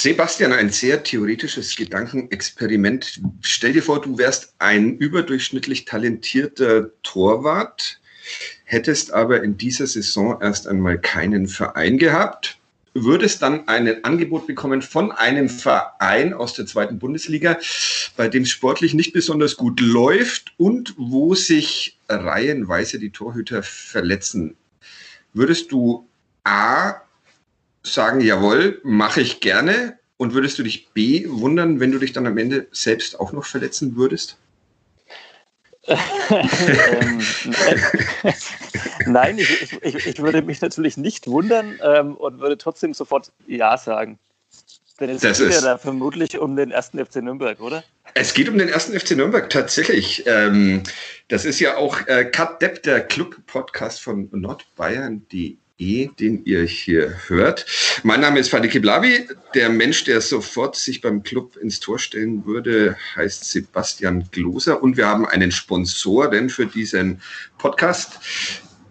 Sebastian, ein sehr theoretisches Gedankenexperiment. Stell dir vor, du wärst ein überdurchschnittlich talentierter Torwart, hättest aber in dieser Saison erst einmal keinen Verein gehabt, würdest dann ein Angebot bekommen von einem Verein aus der zweiten Bundesliga, bei dem sportlich nicht besonders gut läuft und wo sich reihenweise die Torhüter verletzen. Würdest du A sagen, jawohl, mache ich gerne? Und würdest du dich B wundern, wenn du dich dann am Ende selbst auch noch verletzen würdest? ähm, nein, ich, ich, ich, würde mich natürlich nicht wundern ähm, und würde trotzdem sofort Ja sagen. Denn es das geht ja da vermutlich um den ersten FC Nürnberg, oder? Es geht um den ersten FC Nürnberg tatsächlich. Ähm, das ist ja auch äh, Cut Depp, der Club-Podcast von nordbayern.de den ihr hier hört. Mein Name ist Fadi Kiblavi. Der Mensch, der sofort sich beim Club ins Tor stellen würde, heißt Sebastian Gloser. Und wir haben einen Sponsoren für diesen Podcast.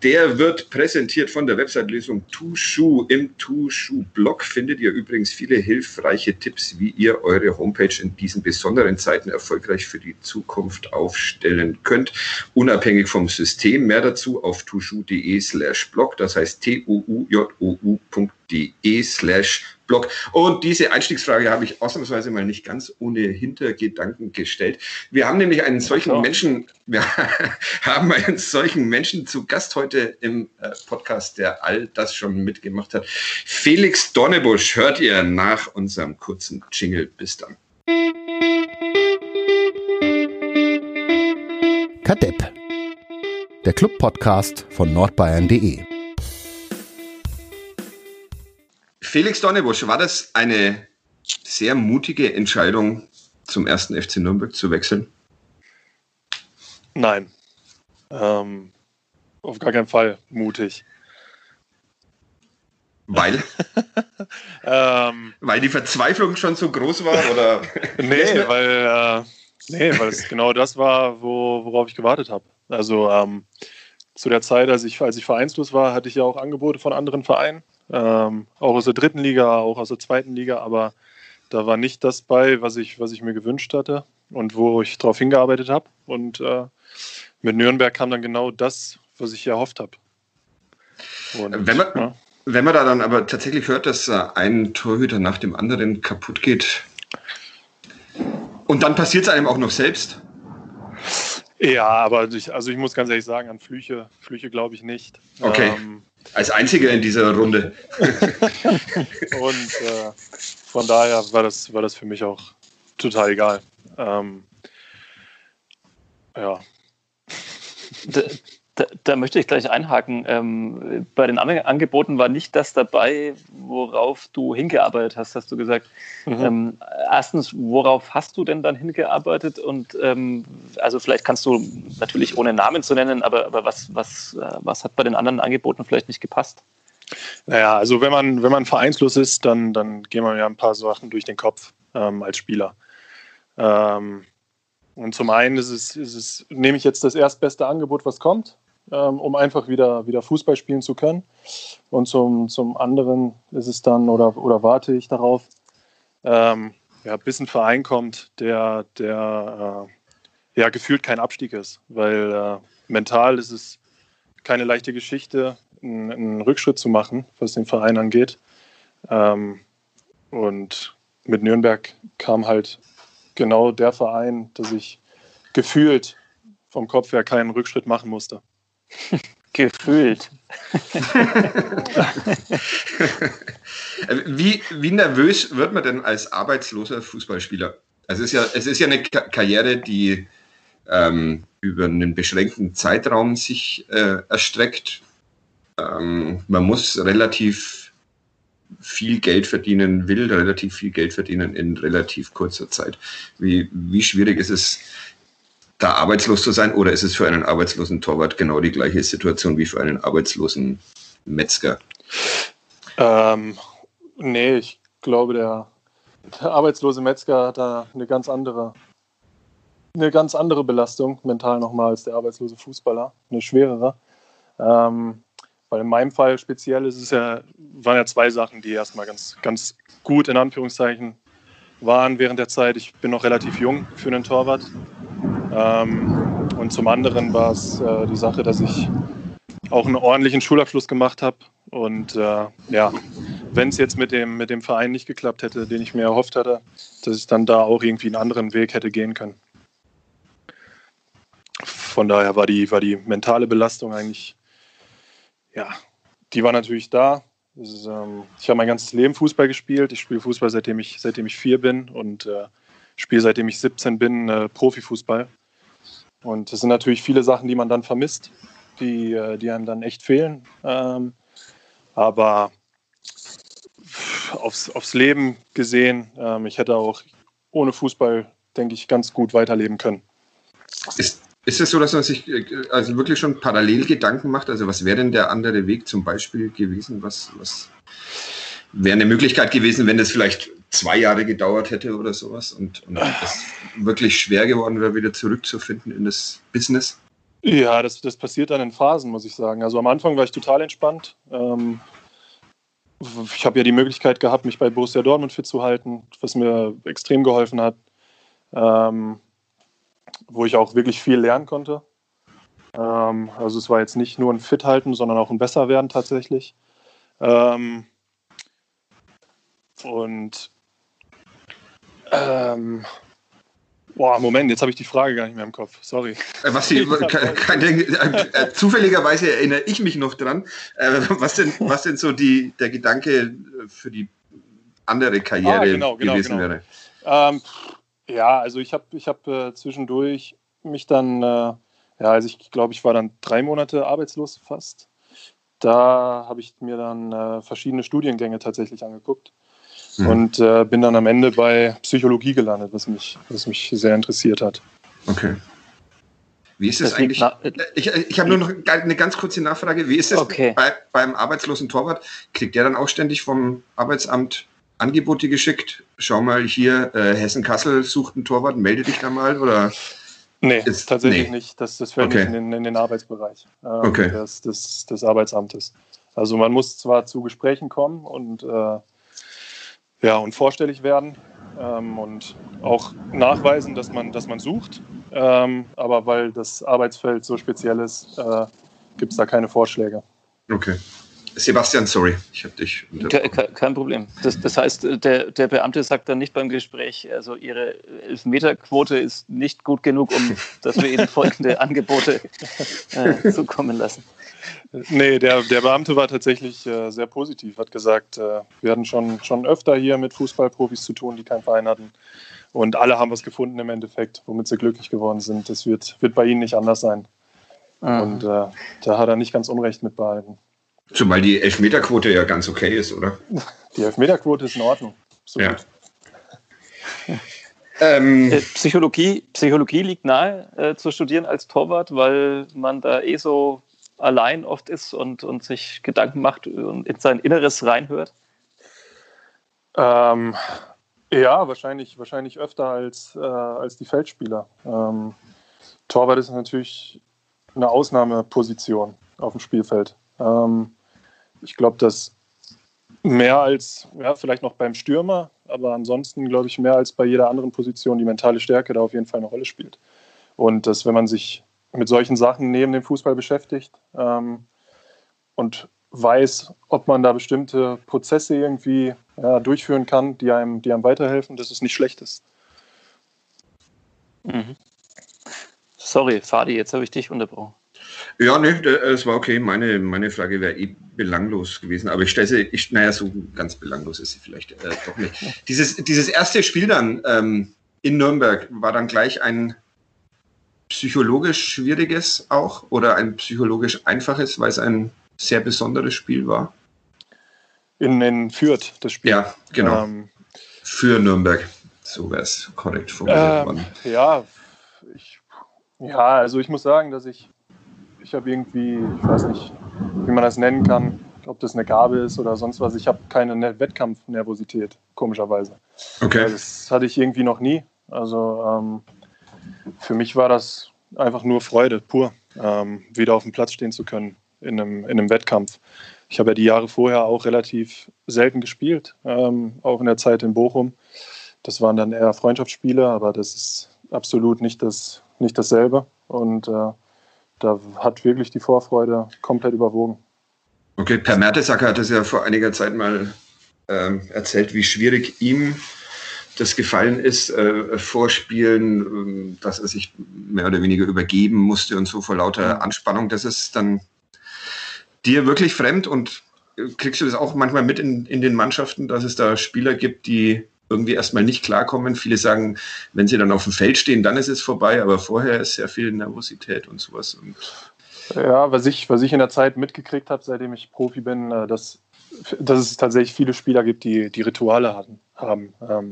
Der wird präsentiert von der Website-Lösung Tushu. Im Tushu-Blog findet ihr übrigens viele hilfreiche Tipps, wie ihr eure Homepage in diesen besonderen Zeiten erfolgreich für die Zukunft aufstellen könnt, unabhängig vom System. Mehr dazu auf tushu.de slash blog, das heißt t-u-u-j-o-u.de slash. Und diese Einstiegsfrage habe ich ausnahmsweise mal nicht ganz ohne Hintergedanken gestellt. Wir haben nämlich einen solchen ja, Menschen, wir haben einen solchen Menschen zu Gast heute im äh, Podcast, der all das schon mitgemacht hat. Felix Dornebusch hört ihr nach unserem kurzen Jingle. Bis dann. Kadepp, der Club-Podcast von nordbayern.de. Felix Donnebusch, war das eine sehr mutige Entscheidung, zum ersten FC Nürnberg zu wechseln? Nein. Ähm, auf gar keinen Fall mutig. Weil? ähm, weil die Verzweiflung schon so groß war? Oder? nee, weil, äh, nee, weil es genau das war, wo, worauf ich gewartet habe. Also ähm, zu der Zeit, als ich, als ich vereinslos war, hatte ich ja auch Angebote von anderen Vereinen ähm, auch aus der dritten Liga, auch aus der zweiten Liga, aber da war nicht das bei, was ich, was ich mir gewünscht hatte und wo ich darauf hingearbeitet habe. Und äh, mit Nürnberg kam dann genau das, was ich erhofft habe. wenn, man, ja. wenn man da dann aber tatsächlich hört, dass äh, ein Torhüter nach dem anderen kaputt geht und dann passiert es einem auch noch selbst. Ja, aber ich, also ich muss ganz ehrlich sagen, an Flüche, Flüche glaube ich nicht. Okay. Ähm, als einziger in dieser Runde. und äh, von daher war das, war das für mich auch total egal. Ähm, ja. Da, da, möchte ich gleich einhaken. Ähm, bei den anderen Angeboten war nicht das dabei, worauf du hingearbeitet hast, hast du gesagt. Mhm. Ähm, erstens, worauf hast du denn dann hingearbeitet? Und ähm, also vielleicht kannst du natürlich ohne Namen zu nennen, aber, aber was, was, äh, was hat bei den anderen Angeboten vielleicht nicht gepasst? Naja, also wenn man, wenn man vereinslos ist, dann, dann gehen wir ja ein paar Sachen durch den Kopf ähm, als Spieler. Ähm, und zum einen ist es, ist es, nehme ich jetzt das erstbeste Angebot, was kommt ähm, um einfach wieder, wieder Fußball spielen zu können. Und zum, zum anderen ist es dann, oder, oder warte ich darauf, ähm, ja, bis ein Verein kommt, der, der äh, ja, gefühlt kein Abstieg ist. Weil äh, mental ist es keine leichte Geschichte, einen, einen, Rückschritt zu machen, was den Verein angeht. Ähm, und mit Nürnberg kam halt genau der Verein, dass ich gefühlt vom Kopf her keinen Rückschritt machen musste. Gefühlt. wie, wie nervös wird man denn als arbeitsloser Fußballspieler? Also es ist ja, es ist ja eine Karriere, die ähm, über einen beschränkten Zeitraum sich äh, erstreckt. Ähm, man muss relativ viel Geld verdienen, will relativ viel Geld verdienen in relativ kurzer Zeit. Wie, wie schwierig ist es, da arbeitslos zu sein oder ist es für einen arbeitslosen Torwart genau die gleiche Situation wie für einen arbeitslosen Metzger? Ähm, nee, ich glaube, der, der arbeitslose Metzger hat da eine ganz andere, eine ganz andere Belastung mental nochmal als der arbeitslose Fußballer, eine schwerere. Ähm, weil in meinem Fall speziell ist es ja, waren ja zwei Sachen, die erstmal ganz, ganz gut in Anführungszeichen waren während der Zeit. Ich bin noch relativ jung für einen Torwart. Ähm, und zum anderen war es äh, die Sache, dass ich auch einen ordentlichen Schulabschluss gemacht habe. Und äh, ja, wenn es jetzt mit dem, mit dem Verein nicht geklappt hätte, den ich mir erhofft hatte, dass ich dann da auch irgendwie einen anderen Weg hätte gehen können. Von daher war die, war die mentale Belastung eigentlich, ja, die war natürlich da. Ist, ähm, ich habe mein ganzes Leben Fußball gespielt. Ich spiele Fußball seitdem ich, seitdem ich vier bin und äh, spiele seitdem ich 17 bin äh, Profifußball. Und es sind natürlich viele Sachen, die man dann vermisst, die, äh, die einem dann echt fehlen. Ähm, aber aufs, aufs Leben gesehen, ähm, ich hätte auch ohne Fußball, denke ich, ganz gut weiterleben können. Ist, ist es so, dass man sich äh, also wirklich schon parallel Gedanken macht? Also was wäre denn der andere Weg zum Beispiel gewesen? Was, was wäre eine Möglichkeit gewesen, wenn es vielleicht zwei Jahre gedauert hätte oder sowas und, und es wirklich schwer geworden wäre, wieder zurückzufinden in das Business? Ja, das, das passiert dann in Phasen, muss ich sagen. Also am Anfang war ich total entspannt. Ähm, ich habe ja die Möglichkeit gehabt, mich bei Borussia Dortmund fit zu halten, was mir extrem geholfen hat. Ähm, wo ich auch wirklich viel lernen konnte. Ähm, also es war jetzt nicht nur ein Fit halten, sondern auch ein besser werden tatsächlich. Ähm, und ähm, Boah, Moment, jetzt habe ich die Frage gar nicht mehr im Kopf. Sorry. Äh, was die, kein, äh, äh, zufälligerweise erinnere ich mich noch dran. Äh, was, denn, was denn so die, der Gedanke für die andere Karriere ah, genau, genau, gewesen genau. wäre? Ähm, ja, also ich habe ich hab, äh, zwischendurch mich dann, äh, ja, also ich glaube, ich war dann drei Monate arbeitslos fast. Da habe ich mir dann verschiedene Studiengänge tatsächlich angeguckt mhm. und äh, bin dann am Ende bei Psychologie gelandet, was mich, was mich sehr interessiert hat. Okay. Wie ist es eigentlich? Ich, ich habe nur noch eine ganz kurze Nachfrage. Wie ist es okay. bei, beim arbeitslosen Torwart? Kriegt der dann auch ständig vom Arbeitsamt Angebote geschickt? Schau mal hier, äh, Hessen-Kassel sucht einen Torwart, melde dich da mal oder? Nee, ist, tatsächlich nee. nicht. Das, das fällt okay. nicht in den, in den Arbeitsbereich ähm, okay. des, des, des, Arbeitsamtes. Also man muss zwar zu Gesprächen kommen und äh, ja, und vorstellig werden ähm, und auch nachweisen, dass man, dass man sucht. Ähm, aber weil das Arbeitsfeld so speziell ist, äh, gibt es da keine Vorschläge. Okay. Sebastian, sorry, ich habe dich. Kein, kein Problem. Das, das, heißt, der, der Beamte sagt dann nicht beim Gespräch, also Ihre Elfmeterquote ist nicht gut genug, um dass wir Ihnen folgende Angebote äh, zukommen lassen. Nee, der, der Beamte war tatsächlich äh, sehr positiv, hat gesagt, äh, wir hatten schon, schon öfter hier mit Fußballprofis zu tun, die keinen Verein hatten. Und alle haben was gefunden im Endeffekt, womit sie glücklich geworden sind. Das wird, wird bei ihnen nicht anders sein. Mhm. Und äh, da hat er nicht ganz Unrecht mit behalten. Zumal die Elfmeterquote ja ganz okay ist, oder? Die Elfmeterquote ist in Ordnung. Absolut. Ja. Ähm, äh, Psychologie, Psychologie liegt nahe äh, zu studieren als Torwart, weil man da eh so allein oft ist und, und sich Gedanken macht und in sein Inneres reinhört? Ähm, ja, wahrscheinlich, wahrscheinlich öfter als, äh, als die Feldspieler. Ähm, Torwart ist natürlich eine Ausnahmeposition auf dem Spielfeld. Ähm, ich glaube, dass mehr als, ja, vielleicht noch beim Stürmer, aber ansonsten glaube ich mehr als bei jeder anderen Position die mentale Stärke da auf jeden Fall eine Rolle spielt. Und dass, wenn man sich mit solchen Sachen neben dem Fußball beschäftigt ähm, und weiß, ob man da bestimmte Prozesse irgendwie ja, durchführen kann, die einem, die einem weiterhelfen, dass es nicht schlecht ist. Mhm. Sorry, Fadi, jetzt habe ich dich unterbrochen. Ja, ne, das war okay. Meine, meine Frage wäre eh belanglos gewesen, aber ich stelle sie, ich, naja, so ganz belanglos ist sie vielleicht äh, doch nicht. Dieses, dieses erste Spiel dann ähm, in Nürnberg war dann gleich ein psychologisch schwieriges auch oder ein psychologisch einfaches, weil es ein sehr besonderes Spiel war? In, in Fürth, das Spiel. Ja, genau. Ähm, Für Nürnberg, so wäre es korrekt formuliert worden. Ähm, ja, ich, ja, also ich muss sagen, dass ich, ich habe irgendwie, ich weiß nicht, wie man das nennen kann, ob das eine Gabe ist oder sonst was. Ich habe keine ne-, Wettkampfnervosität, komischerweise. Okay. Das hatte ich irgendwie noch nie. Also ähm, für mich war das einfach nur Freude, pur, ähm, wieder auf dem Platz stehen zu können. in einem, in einem Wettkampf. Ich habe ja die Jahre vorher auch relativ selten gespielt, ähm, auch in der Zeit in Bochum. Das waren dann eher Freundschaftsspiele, aber das ist absolut nicht, das, nicht dasselbe. Und äh, da hat wirklich die Vorfreude komplett überwogen. Okay, Per Mertesacker hat es ja vor einiger Zeit mal ähm, erzählt, wie schwierig ihm das gefallen ist, äh, Vorspielen, äh, dass er sich mehr oder weniger übergeben musste und so vor lauter. Anspannung. Das ist dann dir wirklich fremd und kriegst du das auch manchmal mit in, in den Mannschaften, dass es da Spieler gibt, die irgendwie erstmal nicht klarkommen. Viele sagen, wenn sie dann auf dem Feld stehen, dann ist es vorbei, aber vorher ist sehr viel Nervosität und sowas. Und ja, was ich, was ich in der Zeit mitgekriegt habe, seitdem ich Profi bin, äh, dass, dass es tatsächlich viele Spieler gibt, die, die Rituale hatten, haben. Ähm,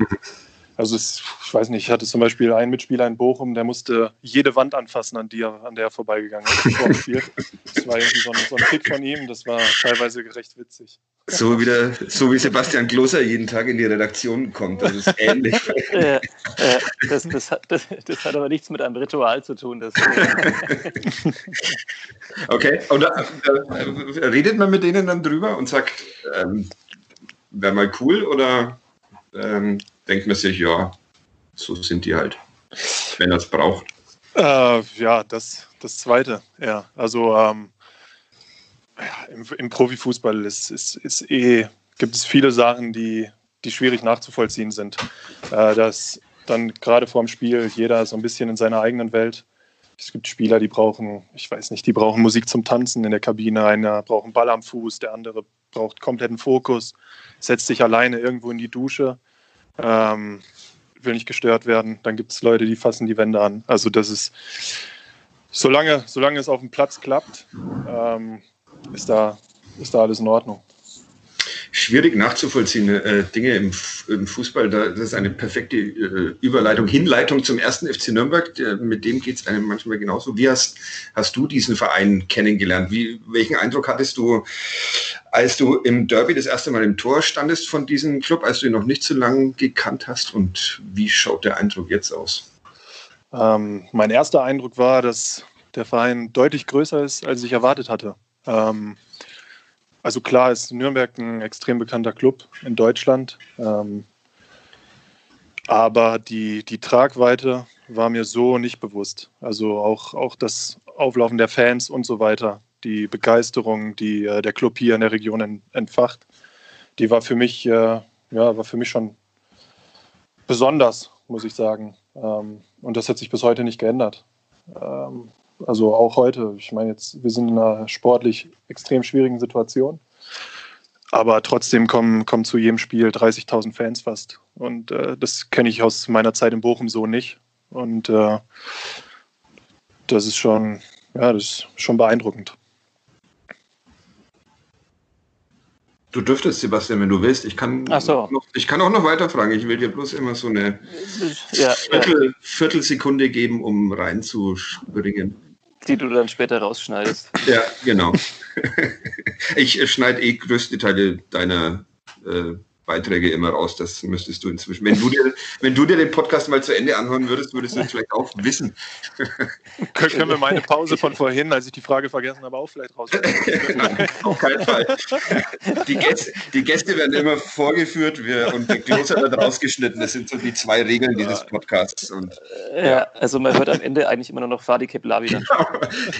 also es, ich weiß nicht, ich hatte zum Beispiel einen Mitspieler in Bochum, der musste jede Wand anfassen, an, die er, an der er vorbeigegangen ist vor dem Spiel. Das war irgendwie so ein, so ein Kick von ihm, das war teilweise recht witzig. So wie, der, so wie Sebastian Gloser jeden Tag in die Redaktion kommt, das ist ähnlich. äh, äh, das, das, hat, das, das, hat aber nichts mit einem Ritual zu tun. Das, okay, und äh, äh, redet man mit denen dann drüber und sagt, ähm, wäre mal cool oder ähm, denkt man sich, ja, so sind die halt, wenn er es braucht. Äh, ja, das, das Zweite, ja. Also ähm, ja, im, im, Profifußball ist, ist, ist eh, gibt es viele Sachen, die, die schwierig nachzuvollziehen sind. Äh, dass dann gerade vor dem Spiel jeder so ein bisschen in seiner eigenen Welt. Es gibt Spieler, die brauchen, ich weiß nicht, die brauchen Musik zum Tanzen in der Kabine. Einer braucht einen Ball am Fuß, der andere braucht kompletten Fokus, setzt sich alleine irgendwo in die Dusche ähm, will nicht gestört werden. Dann gibt es Leute, die fassen die Wände an. Also das ist, solange, solange es auf dem Platz klappt, ähm, ist, da, ist da alles in Ordnung schwierig nachzuvollziehende äh, Dinge im, im, Fußball. Da, das ist eine perfekte äh, Überleitung, Hinleitung zum ersten FC Nürnberg. Mit dem geht es einem manchmal genauso. Wie hast, hast du diesen Verein kennengelernt? Wie, welchen Eindruck hattest du, als du im Derby das erste Mal im Tor standest von diesem Club, als du ihn noch nicht so lange gekannt hast? Und wie schaut der Eindruck jetzt aus? Ähm, mein erster Eindruck war, dass der Verein deutlich größer ist, als ich erwartet hatte. Ähm, also klar ist Nürnberg ein extrem bekannter Club in Deutschland. Ähm, aber die, die Tragweite war mir so nicht bewusst. Also auch, auch das Auflaufen der Fans und so weiter, die Begeisterung, die äh, der Club hier in der Region en, entfacht, die war für mich, äh, ja, war für mich schon besonders, muss ich sagen. Ähm, und das hat sich bis heute nicht geändert. Ähm, also auch heute. Ich meine jetzt, wir sind in einer sportlich extrem schwierigen Situation. Aber trotzdem kommen, kommen zu jedem Spiel 30.000 Fans fast. Und äh, das kenne ich aus meiner Zeit in Bochum so nicht. Und äh, das ist schon, ja, das ist schon beeindruckend. Du dürftest, Sebastian, wenn du willst. Ich kann, so. noch, ich kann auch noch weiter fragen. Ich will dir bloß immer so eine ja, Viertel, ja. Viertelsekunde geben, um reinzuspringen. Die du dann später rausschneidest. Ja, genau. ich schneide eh größte Teile deiner äh, Beiträge immer raus. Das müsstest du inzwischen. Wenn du dir, wenn du dir den Podcast mal zu Ende anhören würdest, würdest du es vielleicht auch wissen. Können wir meine Pause von vorhin, als ich die Frage vergessen habe, auch vielleicht raus? Nein, auf keinen Fall. Die Gäste, die Gäste werden immer vorgeführt wir, und die Kloster wird rausgeschnitten. Das sind so die zwei Regeln dieses Podcasts. Und, ja, also man hört am Ende eigentlich immer nur noch Fadi Keblavi. Genau,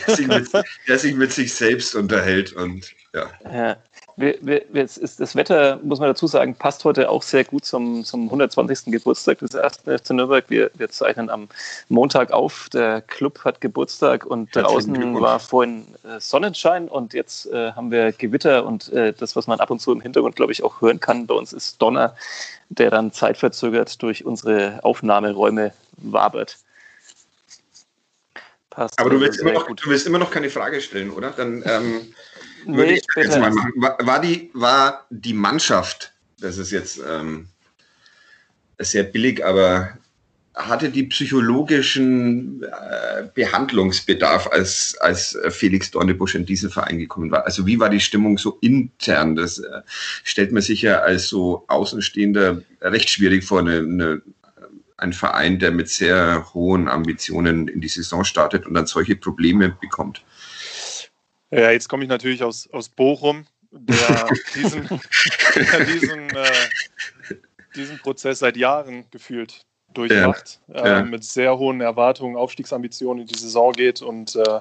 der sich, mit, der sich mit sich selbst unterhält. Und, ja. ja wir, wir, ist das Wetter, muss man dazu sagen, passt heute auch sehr gut zum, zum 120. Geburtstag des ersten FC Nürnberg. Wir, wir zeichnen am Montag auf. Der Club hat Geburtstag und draußen war vorhin äh, Sonnenschein und jetzt äh, haben wir Gewitter und äh, das, was man ab und zu im Hintergrund, glaube ich, auch hören kann, bei uns ist Donner, der dann zeitverzögert durch unsere Aufnahmeräume wabert. Passt Aber du willst, immer noch, du willst immer noch keine Frage stellen, oder? Dann ähm, würde nee, ich jetzt mal machen. War, war, die, war die Mannschaft, das ist jetzt ähm, sehr billig, aber hatte die psychologischen äh, Behandlungsbedarf, als, als Felix Dornebusch in diesen Verein gekommen war? Also wie war die Stimmung so intern? Das äh, stellt man sich ja als so Außenstehender recht schwierig vor, eine, eine, ein Verein, der mit sehr hohen Ambitionen in die Saison startet und dann solche Probleme bekommt. Ja, jetzt komme ich natürlich aus, aus Bochum, der diesen, der diesen, äh, diesen Prozess seit Jahren gefühlt durchmacht, ja, äh, ja. mit sehr hohen Erwartungen, Aufstiegsambitionen in die Saison geht und äh,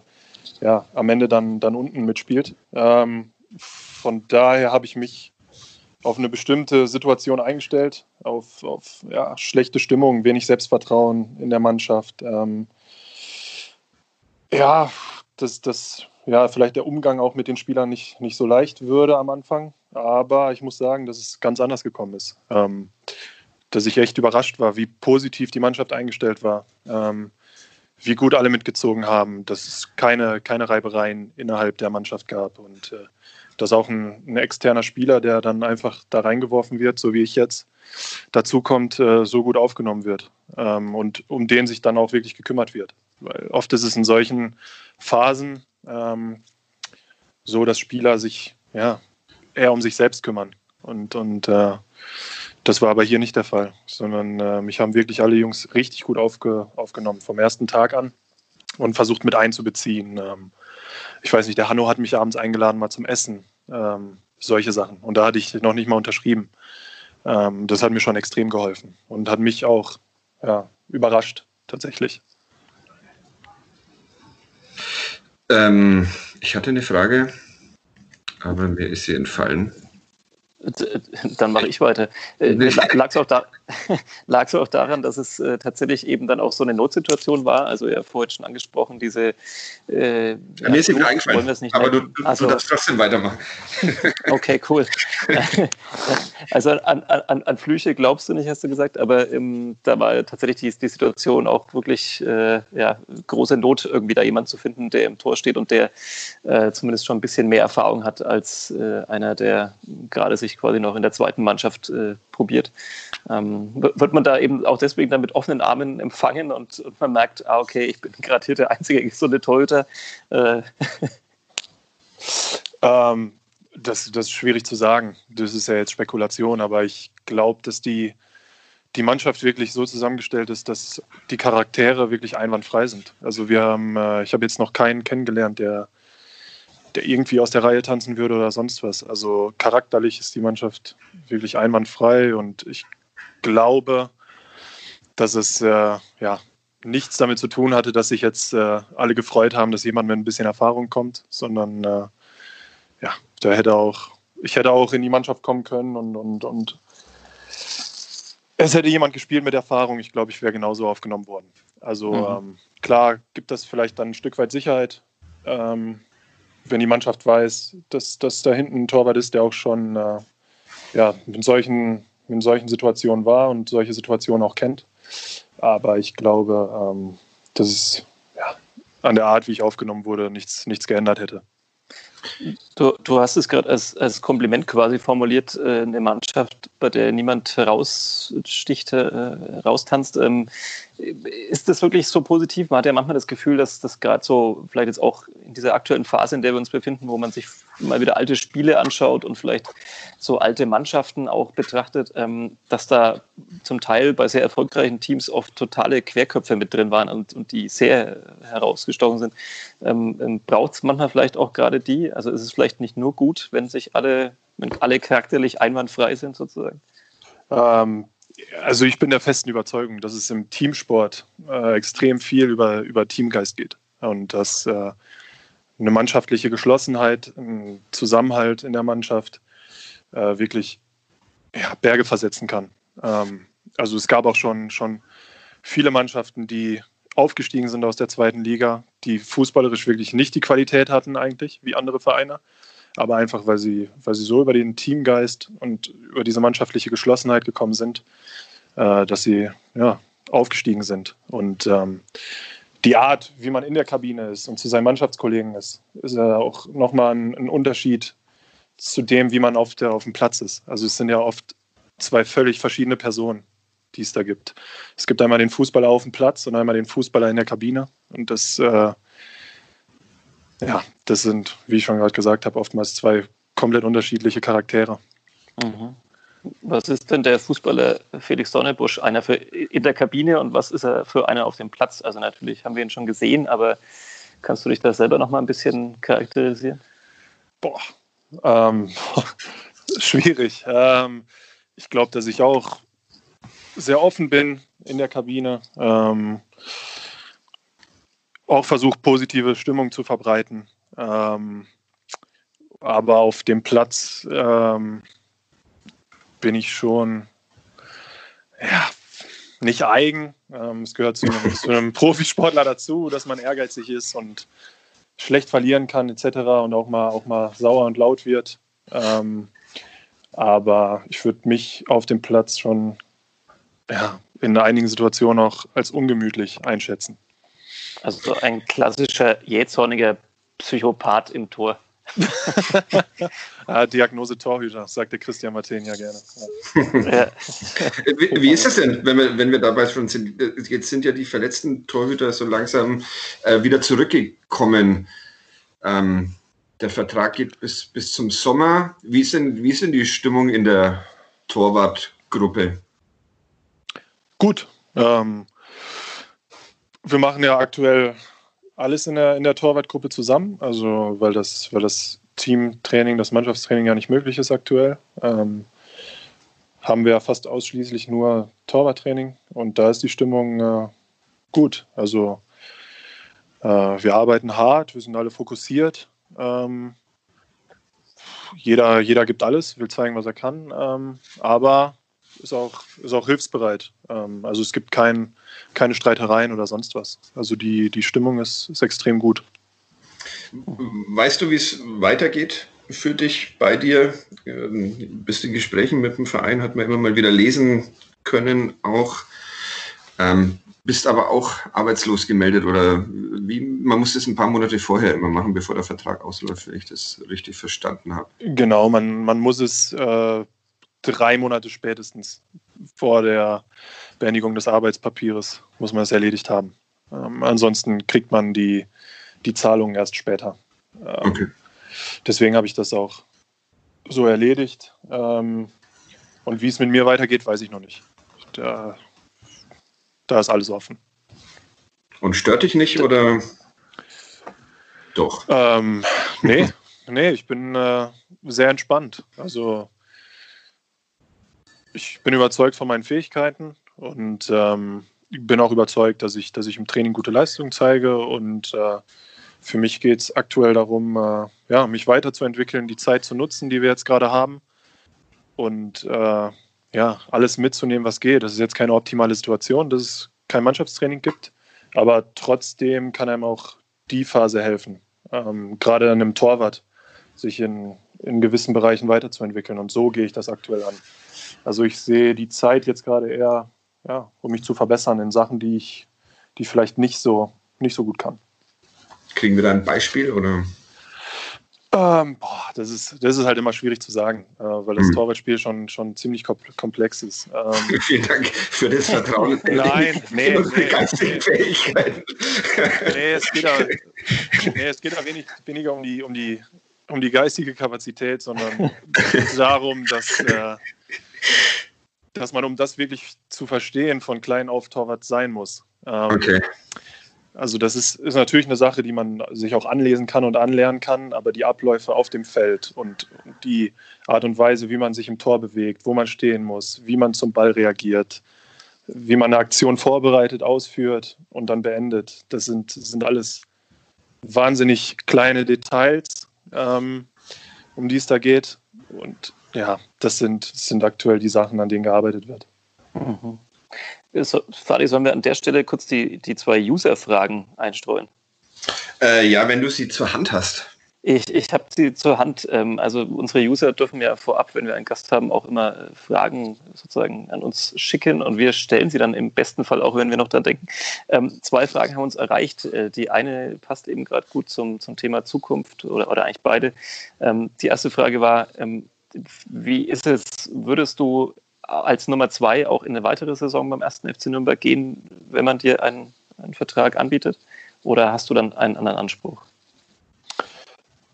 ja, am Ende dann, dann unten mitspielt. Ähm, von daher habe ich mich auf eine bestimmte Situation eingestellt, auf, auf ja, schlechte Stimmung, wenig Selbstvertrauen in der Mannschaft. Ähm, ja, das, das, ja, vielleicht der Umgang auch mit den Spielern nicht, nicht so leicht würde am Anfang. Aber ich muss sagen, dass es ganz anders gekommen ist. Ähm, dass ich echt überrascht war, wie positiv die Mannschaft eingestellt war. Ähm, wie gut alle mitgezogen haben, dass es keine, keine Reibereien innerhalb der Mannschaft gab und äh, dass auch ein, ein, externer Spieler, der dann einfach da reingeworfen wird, so wie ich jetzt, dazu kommt, äh, so gut aufgenommen wird ähm, und um den sich dann auch wirklich gekümmert wird. Weil oft ist es in solchen Phasen ähm, so, dass Spieler sich ja, eher um sich selbst kümmern. Und, und äh, das war aber hier nicht der Fall, sondern äh, mich haben wirklich alle Jungs richtig gut aufge, aufgenommen, vom ersten Tag an und versucht mit einzubeziehen. Ähm, ich weiß nicht, der Hanno hat mich abends eingeladen mal zum Essen. Ähm, solche Sachen. Und da hatte ich noch nicht mal unterschrieben. Ähm, das hat mir schon extrem geholfen und hat mich auch ja, überrascht, tatsächlich. Ähm, ich hatte eine Frage, aber mir ist sie entfallen. Dann mache ich weiter. Äh, Lag es auch, da, auch daran, dass es äh, tatsächlich eben dann auch so eine Notsituation war? Also, ja, vorhin schon angesprochen, diese. Äh, ja, mir ist wieder eingefallen. aber du, du, also, du darfst trotzdem weitermachen. okay, cool. also, an, an, an Flüche glaubst du nicht, hast du gesagt, aber ähm, da war tatsächlich die, die Situation auch wirklich äh, ja, große Not, irgendwie da jemanden zu finden, der im Tor steht und der äh, zumindest schon ein bisschen mehr Erfahrung hat als äh, einer, der gerade sich quasi noch in der zweiten Mannschaft äh, probiert, ähm, wird man da eben auch deswegen dann mit offenen Armen empfangen und, und man merkt, ah, okay, ich bin gerade hier der einzige gesunde Torhüter. Äh. ähm, das, das ist schwierig zu sagen. Das ist ja jetzt Spekulation, aber ich glaube, dass die, die Mannschaft wirklich so zusammengestellt ist, dass die Charaktere wirklich einwandfrei sind. Also wir haben, äh, ich habe jetzt noch keinen kennengelernt, der der irgendwie aus der Reihe tanzen würde oder sonst was. Also charakterlich ist die Mannschaft wirklich einwandfrei und ich glaube, dass es äh, ja, nichts damit zu tun hatte, dass sich jetzt äh, alle gefreut haben, dass jemand mit ein bisschen Erfahrung kommt, sondern äh, ja, da hätte auch, ich hätte auch in die Mannschaft kommen können und, und, und es hätte jemand gespielt mit Erfahrung. Ich glaube, ich wäre genauso aufgenommen worden. Also mhm. ähm, klar gibt das vielleicht dann ein Stück weit Sicherheit. Ähm, wenn die Mannschaft weiß, dass, dass da hinten ein Torwart ist, der auch schon äh, ja, in, solchen, in solchen Situationen war und solche Situationen auch kennt. Aber ich glaube, ähm, dass es ja, an der Art, wie ich aufgenommen wurde, nichts, nichts geändert hätte. Du, du hast es gerade als, als Kompliment quasi formuliert, äh, eine Mannschaft, bei der niemand heraussticht, äh, raustanzt. Ähm, ist das wirklich so positiv? Man hat ja manchmal das Gefühl, dass das gerade so, vielleicht jetzt auch in dieser aktuellen Phase, in der wir uns befinden, wo man sich mal wieder alte Spiele anschaut und vielleicht so alte Mannschaften auch betrachtet, ähm, dass da zum Teil bei sehr erfolgreichen Teams oft totale Querköpfe mit drin waren und, und die sehr herausgestochen sind. Ähm, ähm Braucht es manchmal vielleicht auch gerade die? Also ist es vielleicht nicht nur gut, wenn sich alle, wenn alle charakterlich einwandfrei sind sozusagen? Ähm, also ich bin der festen Überzeugung, dass es im Teamsport äh, extrem viel über, über Teamgeist geht und dass äh, eine mannschaftliche Geschlossenheit, ein Zusammenhalt in der Mannschaft äh, wirklich ja, Berge versetzen kann. Ähm, also es gab auch schon, schon viele Mannschaften, die aufgestiegen sind aus der zweiten Liga, die fußballerisch wirklich nicht die Qualität hatten eigentlich wie andere Vereine, aber einfach weil sie, weil sie so über den Teamgeist und über diese mannschaftliche Geschlossenheit gekommen sind, äh, dass sie ja, aufgestiegen sind. Und ähm, die Art, wie man in der Kabine ist und zu seinen Mannschaftskollegen ist, ist ja auch nochmal ein, ein Unterschied zu dem, wie man auf, der, auf dem Platz ist. Also es sind ja oft zwei völlig verschiedene Personen, die es da gibt. Es gibt einmal den Fußballer auf dem Platz und einmal den Fußballer in der Kabine. Und das, äh, ja, das sind, wie ich schon gerade gesagt habe, oftmals zwei komplett unterschiedliche Charaktere. Mhm. Was ist denn der Fußballer Felix Sonnebusch? Einer für in der Kabine und was ist er für einer auf dem Platz? Also natürlich haben wir ihn schon gesehen, aber kannst du dich da selber noch mal ein bisschen charakterisieren? Boah, ähm, schwierig. Ähm, ich glaube, dass ich auch sehr offen bin in der Kabine. Ähm, auch versuche, positive Stimmung zu verbreiten. Ähm, aber auf dem Platz ähm, bin ich schon ja, nicht eigen. Ähm, es gehört zu einem, zu einem, Profisportler dazu, dass man ehrgeizig ist und schlecht verlieren kann etc. und auch mal, auch mal sauer und laut wird. Ähm, aber ich würde mich auf dem Platz schon ja, in einigen Situationen auch als ungemütlich einschätzen. Also ein klassischer jähzorniger Psychopath im Tor. ah, Diagnose Torhüter, sagte Christian Martin ja gerne. Ja. wie, wie, ist das denn, wenn wir, wenn wir dabei schon sind? Jetzt sind ja die verletzten Torhüter so langsam äh, wieder zurückgekommen. Ähm, der Vertrag geht bis, bis zum Sommer. Wie ist, denn, wie ist denn die Stimmung in der Torwartgruppe? Gut. Ähm, wir machen ja aktuell alles in der, in der Torwartgruppe zusammen, also weil das, weil das Teamtraining, das Mannschaftstraining ja nicht möglich ist aktuell. Ähm, haben wir fast ausschließlich nur Torwarttraining und da ist die Stimmung äh, gut. Also äh, wir arbeiten hart, wir sind alle fokussiert. Ähm, jeder, jeder gibt alles, will zeigen, was er kann, ähm, aber ist auch, ist auch hilfsbereit. Ähm, also es gibt kein, keine Streitereien oder sonst was. Also die, die Stimmung ist, ist extrem gut. Weißt du, wie es weitergeht für dich bei dir? Ähm, bist in Gesprächen mit dem Verein, hat man immer mal wieder lesen können, auch. Ähm, bist aber auch arbeitslos gemeldet oder wie, man muss das ein paar Monate vorher immer machen, bevor der Vertrag ausläuft, wenn ich das richtig verstanden habe. Genau, man, man muss es äh, drei Monate spätestens vor der Beendigung des Arbeitspapiers muss man es erledigt haben. Ähm, ansonsten kriegt man die, die Zahlung erst später. Ähm, okay. Deswegen habe ich das auch so erledigt. Ähm, und wie es mit mir weitergeht, weiß ich noch nicht. Da, da ist alles offen. Und stört dich nicht oder doch? Ähm, nee, nee, ich bin äh, sehr entspannt. Also ich bin überzeugt von meinen Fähigkeiten und ähm, bin auch überzeugt, dass ich, dass ich im Training gute Leistungen zeige. Und äh, für mich geht es aktuell darum, äh, ja, mich weiterzuentwickeln, die Zeit zu nutzen, die wir jetzt gerade haben. Und äh, ja, alles mitzunehmen, was geht. Das ist jetzt keine optimale Situation, dass es kein Mannschaftstraining gibt. Aber trotzdem kann einem auch die Phase helfen. Ähm, gerade einem Torwart, sich in, in gewissen Bereichen weiterzuentwickeln. Und so gehe ich das aktuell an. Also ich sehe die Zeit jetzt gerade eher, ja, um mich zu verbessern in Sachen, die ich, die vielleicht nicht so, nicht so gut kann. Kriegen wir da ein Beispiel oder? Ähm, boah, das, ist, das ist halt immer schwierig zu sagen, äh, weil das hm. Torwartspiel schon, schon ziemlich komplex ist. Ähm, Vielen Dank für das Vertrauen. Nein, nee, nee, geistigen Fähigkeiten. Nee, es geht da, nee, es geht da wenig, weniger um die, um, die, um die geistige Kapazität, sondern darum, dass, äh, dass man, um das wirklich zu verstehen, von klein auf Torwart sein muss. Ähm, okay. Also das ist, ist natürlich eine Sache, die man sich auch anlesen kann und anlernen kann, aber die Abläufe auf dem Feld und die Art und Weise, wie man sich im Tor bewegt, wo man stehen muss, wie man zum Ball reagiert, wie man eine Aktion vorbereitet, ausführt und dann beendet, das sind, sind alles wahnsinnig kleine Details, ähm, um die es da geht. Und ja, das sind, das sind aktuell die Sachen, an denen gearbeitet wird. Mhm. Fadi, sollen wir an der Stelle kurz die, die zwei User-Fragen einstreuen? Äh, ja, wenn du sie zur Hand hast. Ich, ich habe sie zur Hand. Ähm, also unsere User dürfen ja vorab, wenn wir einen Gast haben, auch immer äh, Fragen sozusagen an uns schicken und wir stellen sie dann im besten Fall auch, wenn wir noch dran denken. Ähm, zwei Fragen haben uns erreicht. Äh, die eine passt eben gerade gut zum, zum Thema Zukunft oder, oder eigentlich beide. Ähm, die erste Frage war, wie ist es, würdest du als Nummer zwei auch in eine weitere Saison beim ersten FC Nürnberg gehen, wenn man dir einen, einen Vertrag anbietet? Oder hast du dann einen anderen Anspruch?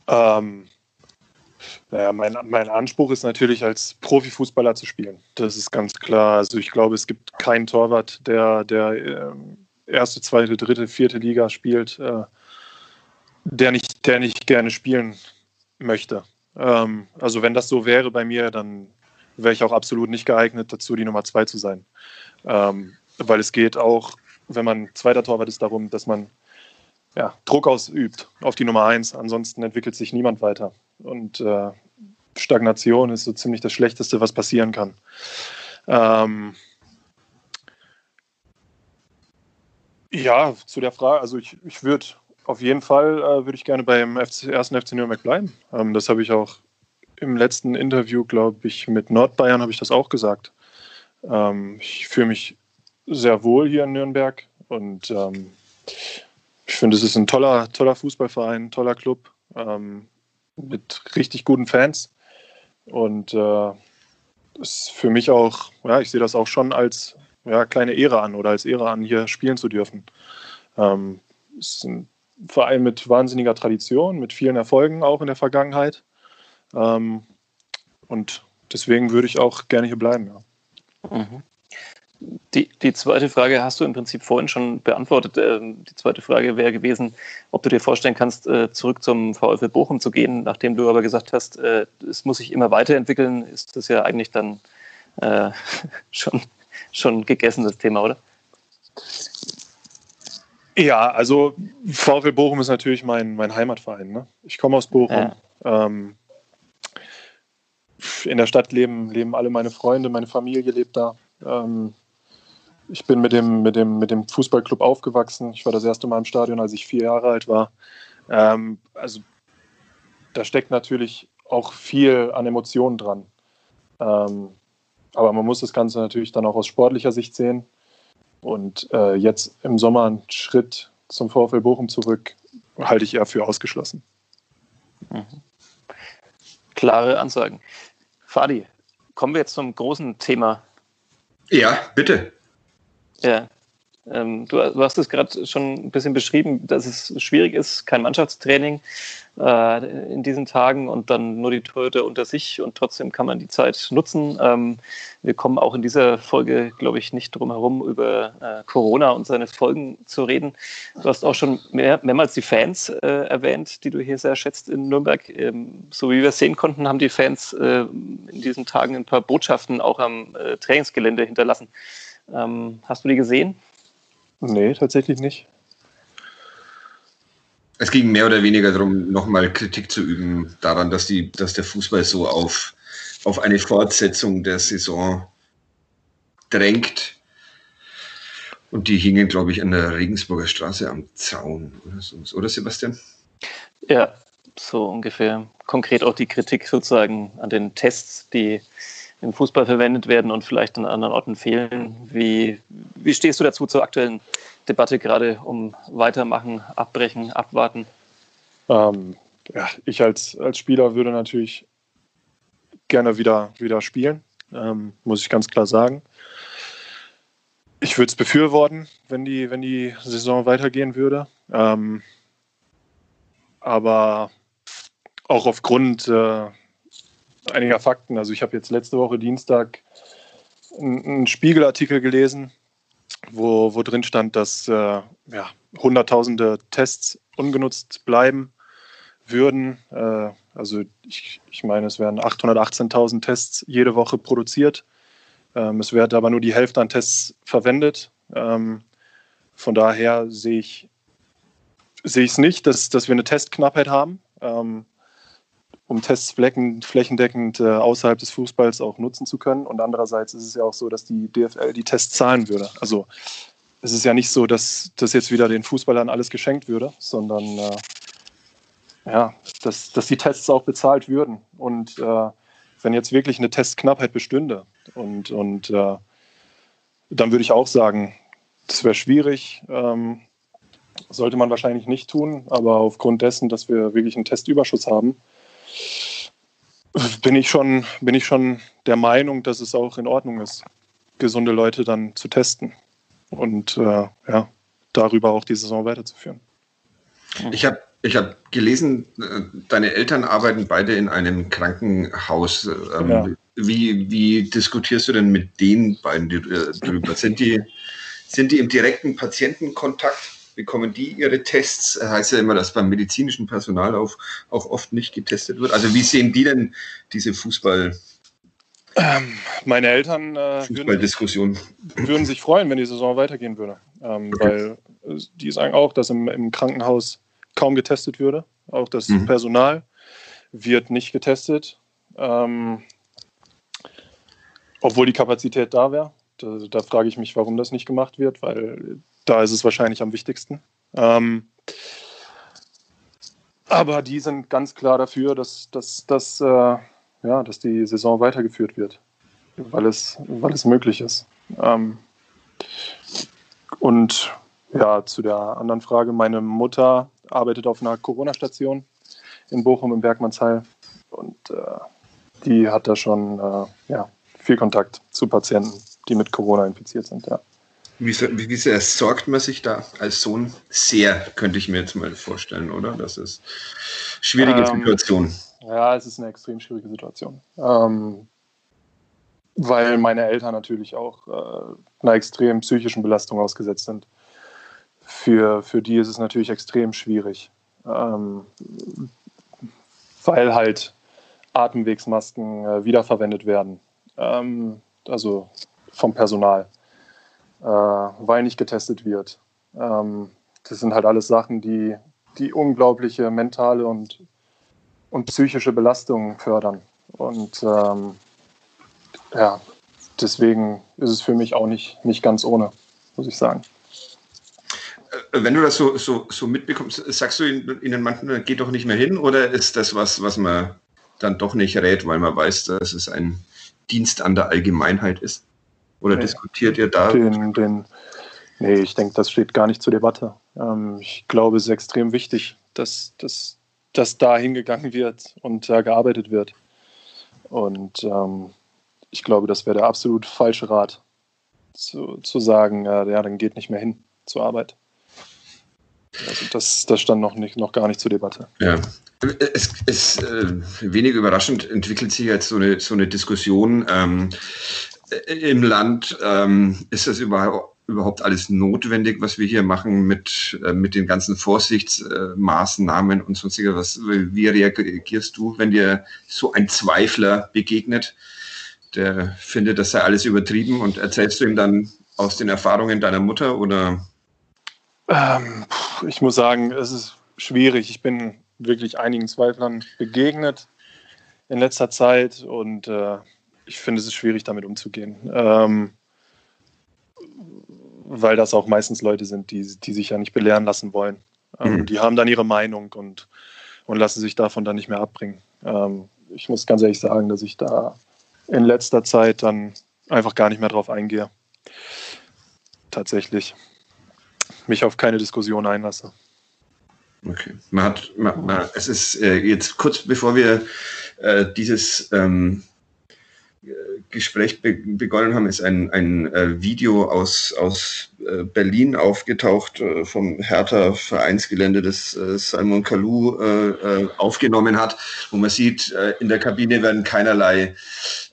Ähm, naja, mein, mein Anspruch ist natürlich, als Profifußballer zu spielen. Das ist ganz klar. Also ich glaube, es gibt keinen Torwart, der, der äh, erste, zweite, dritte, vierte Liga spielt, äh, der, nicht, der nicht gerne spielen möchte. Ähm, also wenn das so wäre bei mir, dann wäre ich auch absolut nicht geeignet dazu, die Nummer zwei zu sein. Ähm, weil es geht auch, wenn man zweiter Torwart ist, darum, dass man ja, Druck ausübt auf die Nummer eins. Ansonsten entwickelt sich niemand weiter. Und äh, Stagnation ist so ziemlich das Schlechteste, was passieren kann. Ähm, ja, zu der Frage, also ich, ich würde auf jeden Fall äh, würde ich gerne beim FC, ersten FC Nürnberg bleiben. Ähm, das habe ich auch im letzten Interview, glaube ich, mit Nordbayern habe ich das auch gesagt. Ähm, ich fühle mich sehr wohl hier in Nürnberg und ähm, ich finde, es ist ein toller, toller Fußballverein, toller Club ähm, mit richtig guten Fans. Und äh, ist für mich auch, ja, ich sehe das auch schon als ja, kleine Ehre an oder als Ehre an, hier spielen zu dürfen. Ähm, ist ein Verein mit wahnsinniger Tradition, mit vielen Erfolgen auch in der Vergangenheit. Ähm, und deswegen würde ich auch gerne hier bleiben. Ja. Mhm. Die, die zweite Frage hast du im Prinzip vorhin schon beantwortet. Ähm, die zweite Frage wäre gewesen, ob du dir vorstellen kannst, äh, zurück zum VfL Bochum zu gehen. Nachdem du aber gesagt hast, äh, es muss sich immer weiterentwickeln, ist das ja eigentlich dann äh, schon, schon gegessen, das Thema, oder? Ja, also VfL Bochum ist natürlich mein, mein Heimatverein. Ne? Ich komme aus Bochum. Ja. Ähm, in der Stadt leben, leben alle meine Freunde, meine Familie lebt da. Ähm, ich bin mit dem, mit, dem, mit dem Fußballclub aufgewachsen. Ich war das erste Mal im Stadion, als ich vier Jahre alt war. Ähm, also da steckt natürlich auch viel an Emotionen dran. Ähm, aber man muss das Ganze natürlich dann auch aus sportlicher Sicht sehen. Und äh, jetzt im Sommer einen Schritt zum VfL Bochum zurück halte ich eher für ausgeschlossen. Mhm. Klare Ansagen. Fadi, kommen wir jetzt zum großen Thema. Ja, bitte. Ja. Ähm, du, du, hast es gerade schon ein bisschen beschrieben, dass es schwierig ist, kein Mannschaftstraining äh, in diesen Tagen und dann nur die Torhüter unter sich und trotzdem kann man die Zeit nutzen. Ähm, wir kommen auch in dieser Folge, glaube ich, nicht drum herum, über äh, Corona und seine Folgen zu reden. Du hast auch schon mehr, mehrmals die Fans äh, erwähnt, die du hier sehr schätzt in Nürnberg. Ähm, so wie wir sehen konnten, haben die Fans äh, in diesen Tagen ein paar Botschaften auch am äh, Trainingsgelände hinterlassen. Ähm, hast du die gesehen? Nee, tatsächlich nicht. Es ging mehr oder weniger darum, nochmal Kritik zu üben daran, dass, die, dass der Fußball so auf, auf eine Fortsetzung der Saison drängt. Und die hingen, glaube ich, an der Regensburger Straße am Zaun oder so. Oder Sebastian? Ja, so ungefähr. Konkret auch die Kritik sozusagen an den Tests, die im Fußball verwendet werden und vielleicht an anderen Orten fehlen. Wie, wie stehst du dazu zur aktuellen Debatte gerade um Weitermachen, Abbrechen, Abwarten? Ähm, ja, ich als, als Spieler würde natürlich gerne wieder, wieder spielen, ähm, muss ich ganz klar sagen. Ich würde es befürworten, wenn die, wenn die Saison weitergehen würde. Ähm, aber auch aufgrund äh, einiger Fakten. Also ich habe jetzt letzte Woche Dienstag einen Spiegelartikel gelesen, wo, wo drin stand, dass äh, ja, Hunderttausende Tests ungenutzt bleiben würden. Äh, also ich, ich meine, es werden 818.000 Tests jede Woche produziert. Ähm, es wird aber nur die Hälfte an Tests verwendet. Ähm, von daher sehe ich sehe es nicht, dass, dass wir eine Testknappheit haben. Ähm, um Tests flächendeckend äh, außerhalb des Fußballs auch nutzen zu können. Und andererseits ist es ja auch so, dass die DFL die Tests zahlen würde. Also es ist ja nicht so, dass das jetzt wieder den Fußballern alles geschenkt würde, sondern äh, ja, dass, dass die Tests auch bezahlt würden. Und äh, wenn jetzt wirklich eine Testknappheit bestünde und, und äh, dann würde ich auch sagen, das wäre schwierig. Ähm, sollte man wahrscheinlich nicht tun, aber aufgrund dessen, dass wir wirklich einen Testüberschuss haben, bin ich schon, bin ich schon der Meinung, dass es auch in Ordnung ist, gesunde Leute dann zu testen und äh, ja, darüber auch die Saison weiterzuführen. Ich habe ich hab gelesen, äh, deine Eltern arbeiten beide in einem Krankenhaus. Ähm, ja. wie, wie diskutierst du denn mit den beiden darüber? Sind die, sind die im direkten Patientenkontakt? Bekommen die ihre Tests? Heißt ja immer, dass beim medizinischen Personal auch, auch oft nicht getestet wird. Also wie sehen die denn diese Fußball? Ähm, meine Eltern äh, würden, würden, sich freuen, wenn die Saison weitergehen würde. Ähm, okay. Weil die sagen auch, dass im, im, Krankenhaus kaum getestet würde. Auch das mhm. Personal wird nicht getestet. Ähm, obwohl die Kapazität da wäre. Da, da, frage ich mich, warum das nicht gemacht wird, weil da ist es wahrscheinlich am wichtigsten. Ähm, aber die sind ganz klar dafür, dass, dass, dass, äh, ja, dass die Saison weitergeführt wird, weil es, weil es möglich ist. Ähm, und ja, zu der anderen Frage, meine Mutter arbeitet auf einer Corona-Station in Bochum im Bergmannsheil und äh, die hat da schon äh, ja, viel Kontakt zu Patienten, die mit Corona infiziert sind, ja. Wie, wie sehr sorgt man sich da als Sohn? Sehr, könnte ich mir jetzt mal vorstellen, oder? Das ist eine schwierige ähm, Situation. Ja, es ist eine extrem schwierige Situation. Ähm, weil meine Eltern natürlich auch äh, einer extrem psychischen Belastung ausgesetzt sind. Für, für die ist es natürlich extrem schwierig, ähm, weil halt Atemwegsmasken äh, wiederverwendet werden ähm, also vom Personal, äh, weil nicht getestet wird. Ähm, das sind halt alles Sachen, die die unglaubliche mentale und, und psychische Belastung fördern. Und ähm, ja, deswegen ist es für mich auch nicht, nicht ganz ohne, muss ich sagen. Äh, wenn du das so, so, so mitbekommst, sagst du ihnen manchmal, geht doch nicht mehr hin oder ist das was, was man dann doch nicht rät, weil man weiß, dass es ein Dienst an der Allgemeinheit ist? Oder nee, diskutiert ihr da? Den, den, nee, ich denke, das steht gar nicht zur Debatte. Ähm, ich glaube, es ist extrem wichtig, dass, dass, dass da hingegangen wird und da gearbeitet wird. Und ähm, ich glaube, das wäre der absolut falsche Rat, zu, zu sagen, äh, ja, dann geht nicht mehr hin zur Arbeit. Also das, das stand noch, nicht, noch gar nicht zur Debatte. Ja. Es ist äh, wenig überraschend, entwickelt sich jetzt so eine, so eine Diskussion ähm, im Land. Ähm, ist das überhaupt, alles notwendig, was wir hier machen mit, äh, mit den ganzen Vorsichtsmaßnahmen und sonstiges? Was, wie reagierst du, wenn dir so ein Zweifler begegnet, der findet, das sei alles übertrieben und erzählst du ihm dann aus den Erfahrungen deiner Mutter oder? Ähm, ich muss sagen, es ist schwierig. Ich bin wirklich einigen Zweiflern begegnet in letzter Zeit und äh, ich finde es ist schwierig, damit umzugehen. Ähm, weil das auch meistens Leute sind, die, die sich ja nicht belehren lassen wollen. Ähm, mhm. Die haben dann ihre Meinung und, und lassen sich davon dann nicht mehr abbringen. Ähm, ich muss ganz ehrlich sagen, dass ich da in letzter Zeit dann einfach gar nicht mehr drauf eingehe. Tatsächlich. Mich auf keine Diskussion einlasse. Okay. Man hat, man, man, es ist äh, jetzt kurz bevor wir äh, dieses ähm, Gespräch be begonnen haben, ist ein, ein äh, Video aus, aus äh, Berlin aufgetaucht äh, vom Hertha Vereinsgelände, das äh, Simon Kalou aufgenommen hat, wo man sieht, in der Kabine werden keinerlei,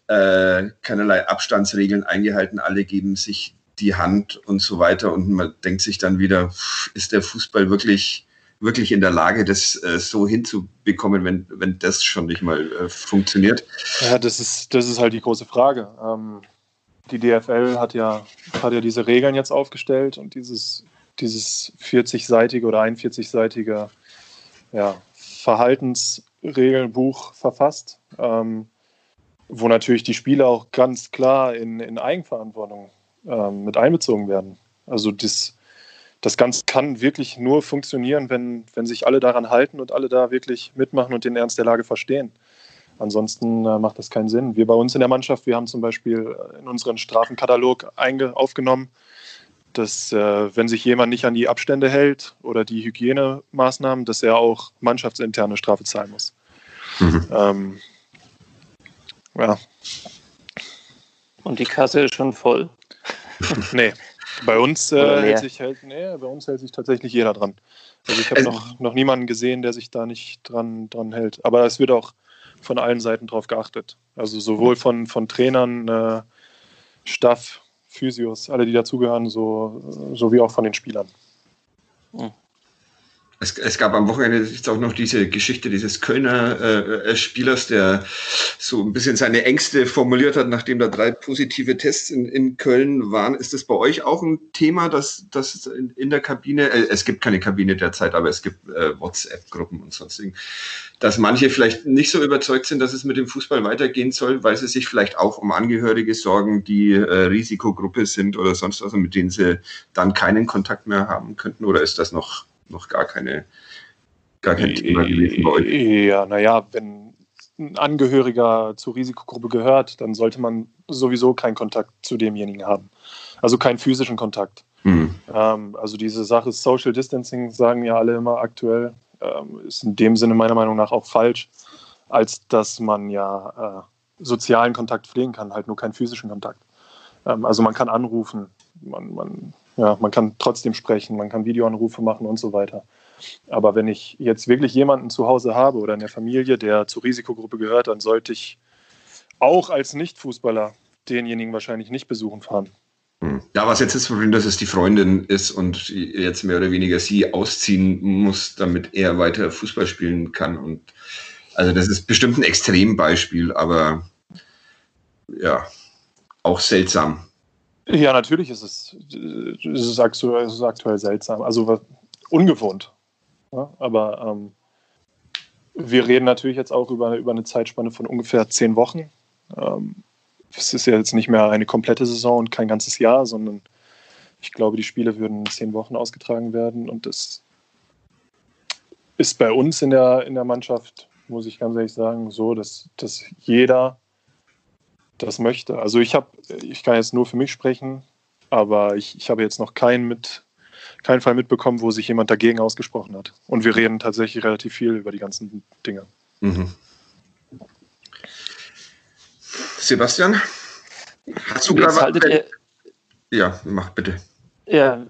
keinerlei Abstandsregeln eingehalten, alle geben sich die Hand und so weiter. Und man denkt sich dann wieder, ist der Fußball wirklich wirklich in der Lage, das äh, so hinzubekommen, wenn, wenn das schon nicht mal äh, funktioniert? Ja, das ist, das ist halt die große Frage. Ähm, die DFL hat ja, hat ja diese Regeln jetzt aufgestellt und dieses, dieses 40-seitige oder 41-seitige ja, Verhaltensregelbuch verfasst, ähm, wo natürlich die Spieler auch ganz klar in, in Eigenverantwortung ähm, mit einbezogen werden. Also das, das Ganze kann wirklich nur funktionieren, wenn, wenn sich alle daran halten und alle da wirklich mitmachen und den Ernst der Lage verstehen. Ansonsten äh, macht das keinen Sinn. Wir bei uns in der Mannschaft, wir haben zum Beispiel äh, in unseren Strafenkatalog aufgenommen, dass äh, wenn sich jemand nicht an die Abstände hält oder die Hygienemaßnahmen, dass er auch mannschaftsinterne Strafe zahlen muss. Mhm. Ähm, ja. Und die Kasse ist schon voll? nee, bei uns, äh, hält sich halt, nee, bei uns hält sich tatsächlich jeder dran. Also ich habe also, noch, noch niemanden gesehen, der sich da nicht dran, dran hält. Aber es wird auch von allen Seiten drauf geachtet. Also sowohl von, von Trainern, äh, Staff, Physios, alle, die dazugehören, so, so wie auch von den Spielern. Mhm. Es, es, gab am Wochenende jetzt auch noch diese Geschichte dieses Kölner äh, Spielers, der so ein bisschen seine Ängste formuliert hat, nachdem da drei positive Tests in, in Köln waren. Ist das bei euch auch ein Thema, dass das in, in, der Kabine, äh, es gibt keine Kabine derzeit, aber es gibt äh, WhatsApp-Gruppen und sonstigen, dass manche vielleicht nicht so überzeugt sind, dass es mit dem Fußball weitergehen soll, weil sie sich vielleicht auch um Angehörige sorgen, die äh, Risikogruppe sind oder sonst was, mit denen sie dann keinen Kontakt mehr haben könnten? Oder ist das noch noch gar keine, gar kein Thema gewesen bei euch. Ja, naja, wenn ein Angehöriger zur Risikogruppe gehört, dann sollte man sowieso keinen Kontakt zu demjenigen haben. Also keinen physischen Kontakt. Mhm. Ähm, also diese Sache Social Distancing sagen ja alle immer aktuell, ähm, ist in dem Sinne meiner Meinung nach auch falsch, als dass man ja äh, sozialen Kontakt pflegen kann, halt nur keinen physischen Kontakt. Ähm, also man kann anrufen, man, man ja, man kann trotzdem sprechen, man kann Videoanrufe machen und so weiter. Aber wenn ich jetzt wirklich jemanden zu Hause habe oder in der Familie, der zur Risikogruppe gehört, dann sollte ich auch als Nicht-Fußballer denjenigen wahrscheinlich nicht besuchen fahren. Hm. Da war es jetzt das Problem, dass es die Freundin ist und jetzt mehr oder weniger sie ausziehen muss, damit er weiter Fußball spielen kann. Und also das ist bestimmt ein Extrembeispiel, aber ja, auch seltsam. Ja, natürlich ist es, ist es, aktuell, ist es aktuell seltsam, also ungewohnt. Ja, aber ähm, wir reden natürlich jetzt auch über, über eine Zeitspanne von ungefähr zehn Wochen. Ähm, es ist ja jetzt nicht mehr eine komplette Saison und kein ganzes Jahr, sondern ich glaube, die Spiele würden in zehn Wochen ausgetragen werden und das ist bei uns in der, in der Mannschaft, muss ich ganz ehrlich sagen, so, dass, dass jeder das möchte. Also ich habe, ich kann jetzt nur für mich sprechen, aber ich, ich habe jetzt noch keinen mit, keinen Fall mitbekommen, wo sich jemand dagegen ausgesprochen hat. Und wir reden tatsächlich relativ viel über die ganzen Dinge. Mhm. Sebastian, hast du gerade Ja, mach bitte. Ja,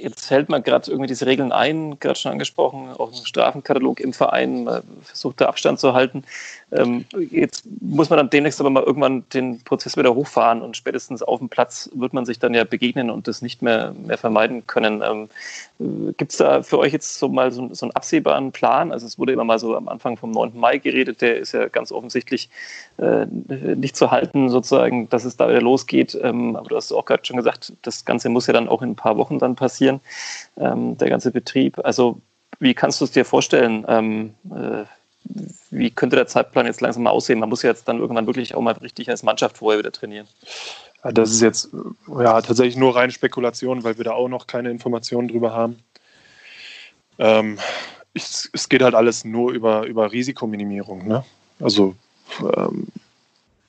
jetzt hält man gerade irgendwie diese Regeln ein, gerade schon angesprochen, auch einen Strafenkatalog im Verein, man versucht da Abstand zu halten. Ähm, jetzt muss man dann demnächst aber mal irgendwann den Prozess wieder hochfahren und spätestens auf dem Platz wird man sich dann ja begegnen und das nicht mehr, mehr vermeiden können. Ähm, Gibt es da für euch jetzt so mal so, so, einen absehbaren Plan? Also es wurde immer mal so am Anfang vom 9. Mai geredet, der ist ja ganz offensichtlich äh, nicht zu halten, sozusagen, dass es da wieder losgeht. Ähm, aber du hast auch gerade schon gesagt, das Ganze muss ja dann auch in ein paar Wochen dann passieren, ähm, der ganze Betrieb. Also wie kannst du es dir vorstellen? Ähm, äh, wie könnte der Zeitplan jetzt langsam mal aussehen? Man muss ja jetzt dann irgendwann wirklich auch mal richtig als Mannschaft vorher wieder trainieren. Das ist jetzt ja tatsächlich nur reine Spekulation, weil wir da auch noch keine Informationen drüber haben. Ähm, es, es, geht halt alles nur über, über Risikominimierung. Ne? Also ähm,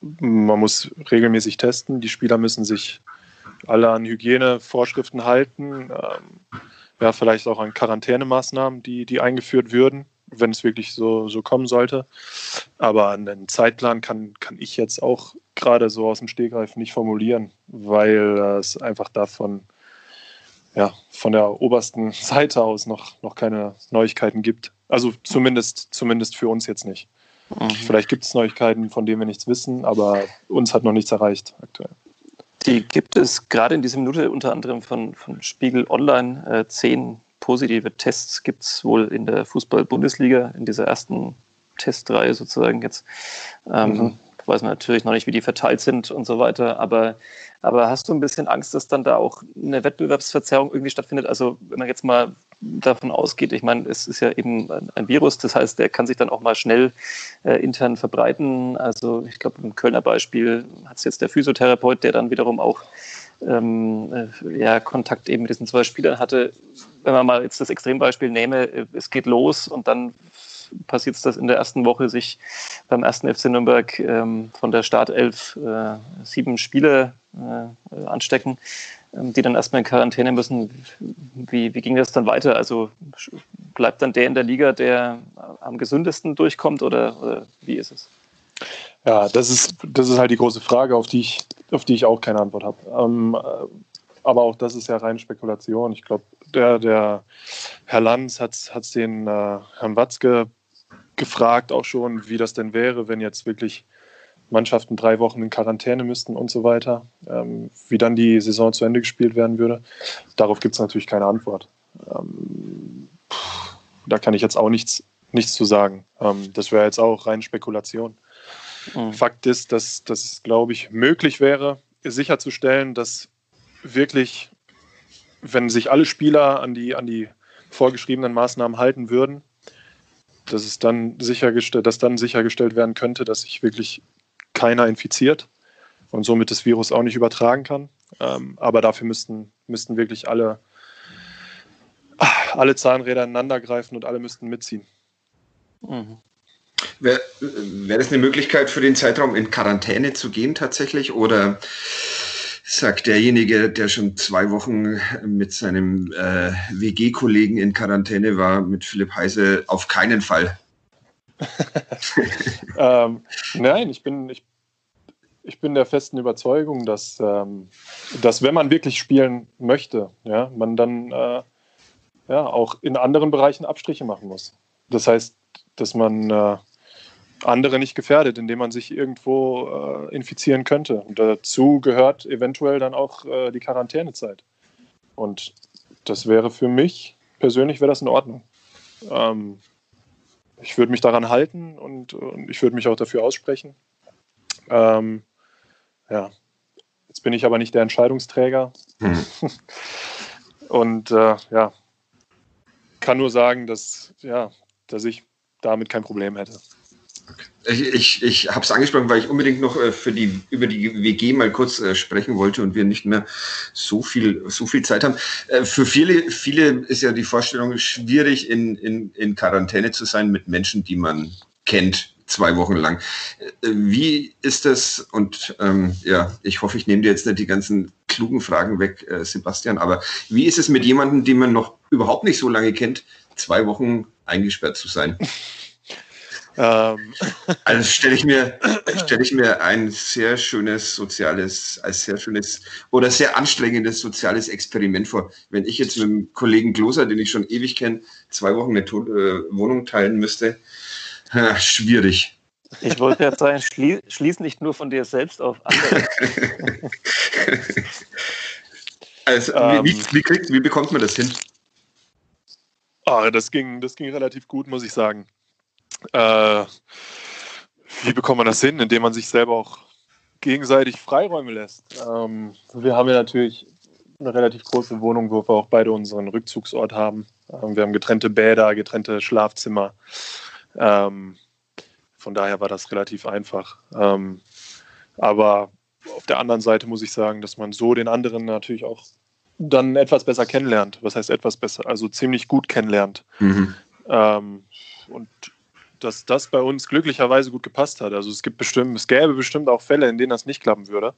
man muss regelmäßig testen, die Spieler müssen sich alle an Hygienevorschriften halten, ähm, ja, vielleicht auch an Quarantänemaßnahmen, die, die eingeführt würden wenn es wirklich so, so kommen sollte. Aber einen Zeitplan kann, kann ich jetzt auch gerade so aus dem Stegreif nicht formulieren, weil es einfach davon ja, von der obersten Seite aus noch, noch keine Neuigkeiten gibt. Also zumindest, zumindest für uns jetzt nicht. Mhm. Vielleicht gibt es Neuigkeiten, von denen wir nichts wissen, aber uns hat noch nichts erreicht aktuell. Die gibt es gerade in dieser Minute unter anderem von, von Spiegel Online äh, zehn positive Tests gibt es wohl in der Fußball-Bundesliga, in dieser ersten Testreihe sozusagen jetzt. Ähm, mhm. Weiß man natürlich noch nicht, wie die verteilt sind und so weiter, aber, aber hast du ein bisschen Angst, dass dann da auch eine Wettbewerbsverzerrung irgendwie stattfindet? Also wenn man jetzt mal davon ausgeht, ich meine, es ist ja eben ein Virus, das heißt, der kann sich dann auch mal schnell äh, intern verbreiten. Also ich glaube, im Kölner Beispiel hat es jetzt der Physiotherapeut, der dann wiederum auch ähm, äh, ja, Kontakt eben mit diesen zwei Spielern hatte. Wenn man mal jetzt das Extrembeispiel nehme, äh, es geht los und dann passiert es, dass in der ersten Woche sich beim ersten FC Nürnberg ähm, von der Startelf äh, sieben Spieler äh, anstecken, die dann erstmal in Quarantäne müssen. Wie, wie ging das dann weiter? Also bleibt dann der in der Liga, der am gesündesten durchkommt oder, oder wie ist es? Ja, das ist, das ist halt die große Frage, auf die ich, auf die ich auch keine Antwort habe. Ähm, äh, aber auch das ist ja reine Spekulation. Ich glaube, der, der Herr Lanz hat es den äh, Herrn Watzke gefragt, auch schon, wie das denn wäre, wenn jetzt wirklich Mannschaften drei Wochen in Quarantäne müssten und so weiter, ähm, wie dann die Saison zu Ende gespielt werden würde. Darauf gibt es natürlich keine Antwort. Ähm, da kann ich jetzt auch nichts, nichts zu sagen. Ähm, das wäre jetzt auch rein Spekulation. Mhm. Fakt ist, dass, dass es, glaube ich, möglich wäre, sicherzustellen, dass wirklich, wenn sich alle Spieler an die, an die vorgeschriebenen Maßnahmen halten würden, dass es dann sichergestellt, dass dann sichergestellt werden könnte, dass sich wirklich keiner infiziert und somit das Virus auch nicht übertragen kann. Ähm, aber dafür müssten, müssten wirklich alle, alle Zahnräder ineinander greifen und alle müssten mitziehen. Mhm. Wäre wär das eine Möglichkeit für den Zeitraum in Quarantäne zu gehen tatsächlich? Oder sagt derjenige, der schon zwei Wochen mit seinem äh, WG-Kollegen in Quarantäne war, mit Philipp Heise, auf keinen Fall? ähm, nein, ich bin, ich, ich bin der festen Überzeugung, dass, ähm, dass wenn man wirklich spielen möchte, ja, man dann äh, ja, auch in anderen Bereichen Abstriche machen muss. Das heißt, dass man äh, andere nicht gefährdet, indem man sich irgendwo äh, infizieren könnte. Und dazu gehört eventuell dann auch äh, die Quarantänezeit. Und das wäre für mich persönlich wäre das in Ordnung. Ähm, ich würde mich daran halten und, und, ich würde mich auch dafür aussprechen. Ähm, ja, jetzt bin ich aber nicht der Entscheidungsträger. Hm. und äh, ja, kann nur sagen, dass, ja, dass ich damit kein Problem hätte. Ich, ich, ich habe es angesprochen, weil ich unbedingt noch äh, für die, über die WG mal kurz äh, sprechen wollte und wir nicht mehr so viel, so viel Zeit haben. Äh, für viele, viele ist ja die Vorstellung schwierig, in, in, in Quarantäne zu sein mit Menschen, die man kennt, zwei Wochen lang. Äh, wie ist das? Und ähm, ja, ich hoffe, ich nehme dir jetzt nicht die ganzen klugen Fragen weg, äh, Sebastian, aber wie ist es mit jemandem, den man noch überhaupt nicht so lange kennt, zwei Wochen eingesperrt zu sein? Ähm. Also stelle ich mir, stelle ich mir ein sehr schönes soziales, als sehr schönes oder sehr anstrengendes soziales Experiment vor. Wenn ich jetzt mit dem Kollegen Gloser, den ich schon ewig kenne, zwei Wochen eine äh, Wohnung teilen müsste, ja, schwierig. Ich wollte ja sagen, schlie schließ nicht nur von dir selbst auf andere. also, ähm, wie, wie, kriegt, wie bekommt man das hin? Oh, das, ging, das ging relativ gut, muss ich sagen. Äh, wie bekommt man das hin? Indem man sich selber auch gegenseitig Freiräume lässt. Ähm, wir haben ja natürlich eine relativ große Wohnung, wo wir auch beide unseren Rückzugsort haben. Ähm, wir haben getrennte Bäder, getrennte Schlafzimmer. Ähm, von daher war das relativ einfach. Ähm, aber auf der anderen Seite muss ich sagen, dass man so den anderen natürlich auch dann etwas besser kennenlernt. Was heißt etwas besser? Also ziemlich gut kennenlernt. Mhm. Ähm, und dass das bei uns glücklicherweise gut gepasst hat. Also es gibt bestimmt, es gäbe bestimmt auch Fälle, in denen das nicht klappen würde.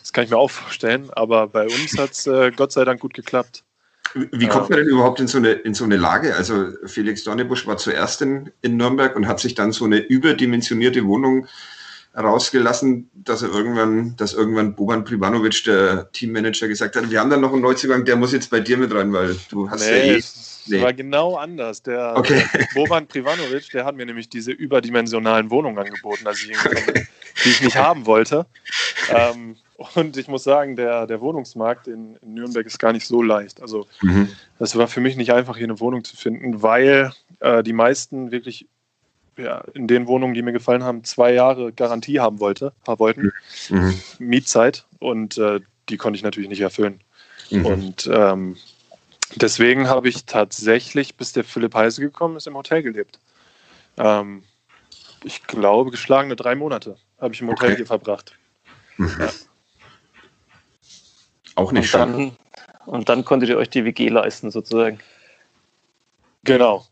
Das kann ich mir auch vorstellen, aber bei uns hat es äh, Gott sei Dank gut geklappt. Wie kommt man denn überhaupt in so eine, in so eine Lage? Also Felix Dornebusch war zuerst in, in Nürnberg und hat sich dann so eine überdimensionierte Wohnung rausgelassen, dass er irgendwann, dass irgendwann Boban Privanovic, der Teammanager, gesagt hat, wir haben dann noch einen Neuzugang, der muss jetzt bei dir mit rein, weil du hast nee, ja eh Nee. war genau anders. Der, okay. Boban Privanovic, der hat mir nämlich diese überdimensionalen Wohnungen angeboten, also die, die ich nicht haben wollte. Ähm, und ich muss sagen, der, der Wohnungsmarkt in, in Nürnberg ist gar nicht so leicht. Also mhm. das war für mich nicht einfach, hier eine Wohnung zu finden, weil äh, die meisten wirklich ja, in den Wohnungen, die mir gefallen haben, zwei Jahre Garantie haben wollte, haben wollten, mhm. Mietzeit. Und äh, die konnte ich natürlich nicht erfüllen. Mhm. Und ähm, Deswegen habe ich tatsächlich, bis der Philipp Heise gekommen ist, im Hotel gelebt. Ähm, ich glaube, geschlagene drei Monate habe ich im Hotel okay. hier verbracht. Mhm. Ja. Auch nicht und dann, und dann konntet ihr euch die WG leisten, sozusagen. Genau.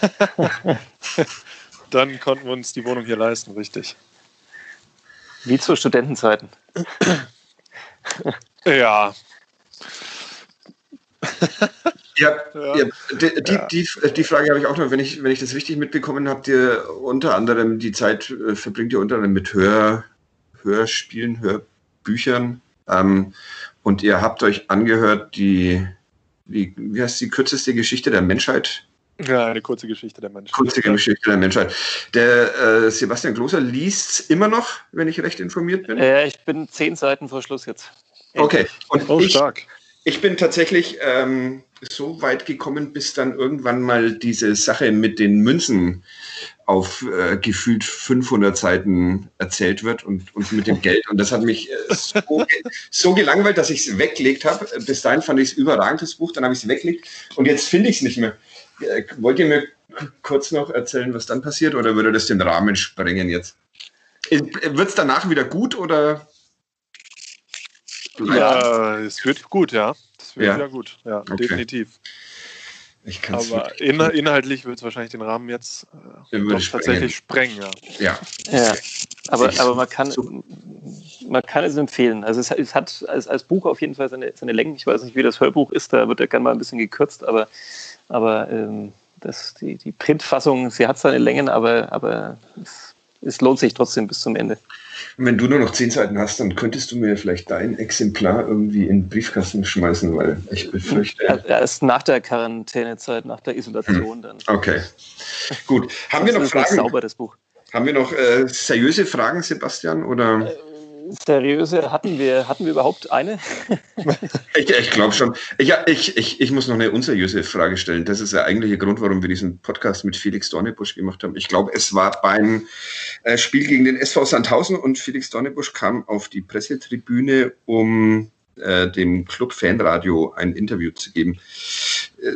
dann konnten wir uns die Wohnung hier leisten, richtig. Wie zu Studentenzeiten. ja, ja, ja. Die, die, die, die, Frage habe ich auch noch, wenn ich, wenn ich das richtig mitbekommen habe, ihr unter anderem die Zeit äh, verbringt ihr unter anderem mit Hör, Hörspielen, Hörbüchern. Ähm, und ihr habt euch angehört, die, wie, wie heißt die kürzeste Geschichte der Menschheit? Ja, eine kurze Geschichte der Menschheit. Kurze Geschichte der Menschheit. Der äh, Sebastian Gloser liest immer noch, wenn ich recht informiert bin. Äh, ich bin zehn Seiten vor Schluss jetzt. Okay. Und oh, ich, stark Ich bin tatsächlich ähm, so weit gekommen, bis dann irgendwann mal diese Sache mit den Münzen auf äh, gefühlt 500 Seiten erzählt wird und, und mit dem Geld. Und das hat mich äh, so, so, gelangweilt, dass ich es weggelegt habe. Bis dahin fand ich es überragend, das Buch. Dann habe ich es weggelegt und jetzt finde ich es nicht mehr. Äh, wollt ihr mir kurz noch erzählen, was dann passiert oder würde das den Rahmen sprengen jetzt? Wird es danach wieder gut oder? Ja, es wird gut, ja. Es wird ja. wieder gut, ja, okay. definitiv. Aber in, inhaltlich wird es wahrscheinlich den Rahmen jetzt äh, tatsächlich sprengen. Ja. ja. ja. Aber, aber man, kann, man kann es empfehlen. Also es, es hat als, als Buch auf jeden Fall seine, seine Längen. Ich weiß nicht, wie das Hörbuch ist, da wird ja gerne mal ein bisschen gekürzt, aber, aber ähm, das, die, die Printfassung, sie hat seine Längen, aber, aber es, es lohnt sich trotzdem bis zum Ende. wenn du nur noch zehn Seiten hast, dann könntest du mir vielleicht dein Exemplar irgendwie in den Briefkasten schmeißen, weil ich befürchte. Ja, erst nach der Quarantänezeit, nach der Isolation hm. dann. Okay. Gut. Haben wir noch Fragen? Sauber, das Buch. Haben wir noch äh, seriöse Fragen, Sebastian? Oder? Äh, seriöse, hatten wir, hatten wir überhaupt eine? ich, ich glaube schon. Ich, ich, ich, ich muss noch eine unseriöse Frage stellen. Das ist der eigentliche Grund, warum wir diesen Podcast mit Felix Dornebusch gemacht haben. Ich glaube, es war beim äh, Spiel gegen den SV Sandhausen und Felix Dornebusch kam auf die Pressetribüne, um äh, dem Club Fanradio ein Interview zu geben. Äh,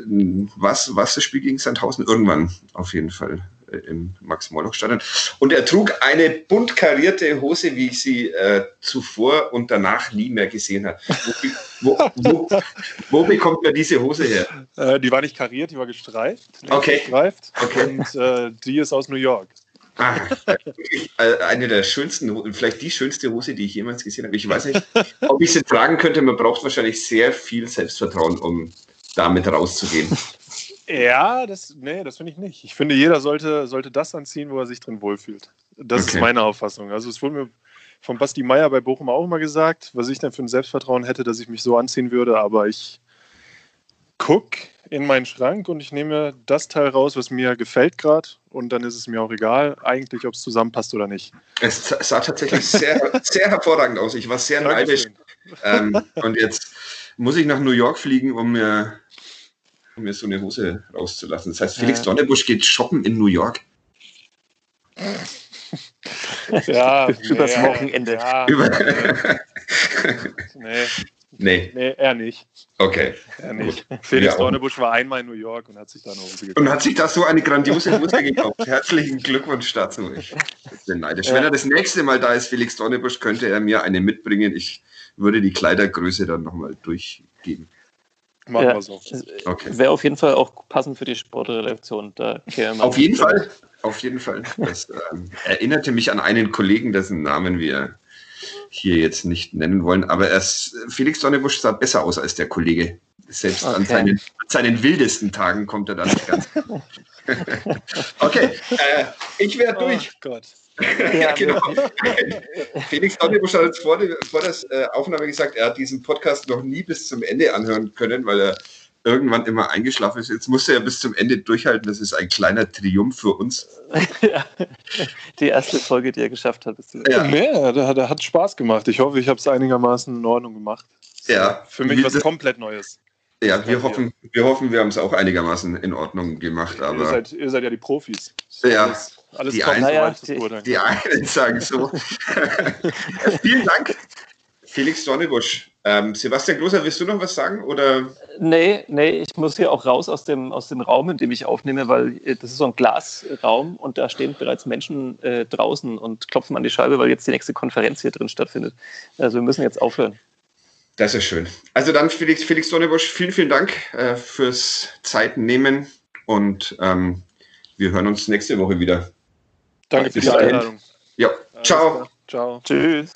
was, was das Spiel gegen Sandhausen? Irgendwann auf jeden Fall im Max-Morlock-Stadion. Und er trug eine bunt karierte Hose, wie ich sie äh, zuvor und danach nie mehr gesehen habe. Wo, wo, wo, wo, bekommt man diese Hose her? Äh, die war nicht kariert, die war gestreift. Okay. Gestreift. okay. Und äh, die ist aus New York. Ah, eine der schönsten, vielleicht die schönste Hose, die ich jemals gesehen habe. Ich weiß nicht, ob ich sie tragen könnte. Man braucht wahrscheinlich sehr viel Selbstvertrauen, um damit rauszugehen. Ja, das, nee, das finde ich nicht. Ich finde, jeder sollte, sollte das anziehen, wo er sich drin wohlfühlt. Das okay. ist meine Auffassung. Also es wurde mir von Basti Meier bei Bochum auch immer gesagt, was ich denn für ein Selbstvertrauen hätte, dass ich mich so anziehen würde, aber ich gucke in meinen Schrank und ich nehme das Teil raus, was mir gefällt gerade und dann ist es mir auch egal, eigentlich, ob es zusammenpasst oder nicht. Es sah tatsächlich sehr, sehr hervorragend aus. Ich war sehr neidisch. Ähm, und jetzt muss ich nach New York fliegen, um mir mir so eine Hose rauszulassen. Das heißt, Felix ja. Donnerbusch geht shoppen in New York. Ja, übers Wochenende. Ja, Über nee. Nee. Nee, er nicht. Okay. Er nicht. Gut. Felix Dornebusch war einmal in New York und hat sich da eine Hose gekauft. Und hat sich da so eine grandiose Hose gekauft. Herzlichen Glückwunsch dazu. Ich bin neidisch. Ja. Wenn er das nächste Mal da ist, Felix Dornebusch, könnte er mir eine mitbringen. Ich würde die Kleidergröße dann nochmal durchgeben. Machen ja, wir so. Okay. Wäre auf jeden Fall auch passend für die Sportredaktion. Da auf jeden Fall. Auf jeden Fall. Das ähm, erinnerte mich an einen Kollegen, dessen Namen wir hier jetzt nicht nennen wollen. Aber erst, Felix Sonnebusch sah besser aus als der Kollege. Selbst okay. an seinen, seinen, wildesten Tagen kommt er da nicht ganz. okay, äh, ich wäre oh durch. Gott. ja, genau. Felix hat jetzt vor, vor der äh, Aufnahme gesagt, er hat diesen Podcast noch nie bis zum Ende anhören können, weil er irgendwann immer eingeschlafen ist. Jetzt musste er bis zum Ende durchhalten. Das ist ein kleiner Triumph für uns. ja. Die erste Folge, die er geschafft hat. Ja, ja der, der, hat Spaß gemacht. Ich hoffe, ich habe es einigermaßen in Ordnung gemacht. Ja. Für mich was komplett Neues. Ja, wir hoffen, wir hoffen, wir haben es auch einigermaßen in Ordnung gemacht. Aber ihr, seid, ihr seid ja die Profis. Ja. Alles, alles die, einen, ja, die, die einen sagen so. Vielen Dank, Felix Donnebusch. Ähm, Sebastian Großer, willst du noch was sagen? Oder? Nee, nee, ich muss hier auch raus aus dem, aus dem Raum, in dem ich aufnehme, weil äh, das ist so ein Glasraum und da stehen bereits Menschen äh, draußen und klopfen an die Scheibe, weil jetzt die nächste Konferenz hier drin stattfindet. Also wir müssen jetzt aufhören. Das ist schön. Also dann Felix, Felix Donnebusch, vielen, vielen Dank äh, fürs Zeitnehmen und ähm, wir hören uns nächste Woche wieder. Danke für die Einladung. Ja, ciao. Ciao. Tschüss.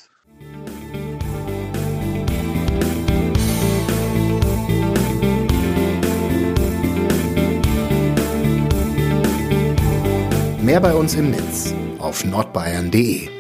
Mehr bei uns im Netz auf nordbayern.de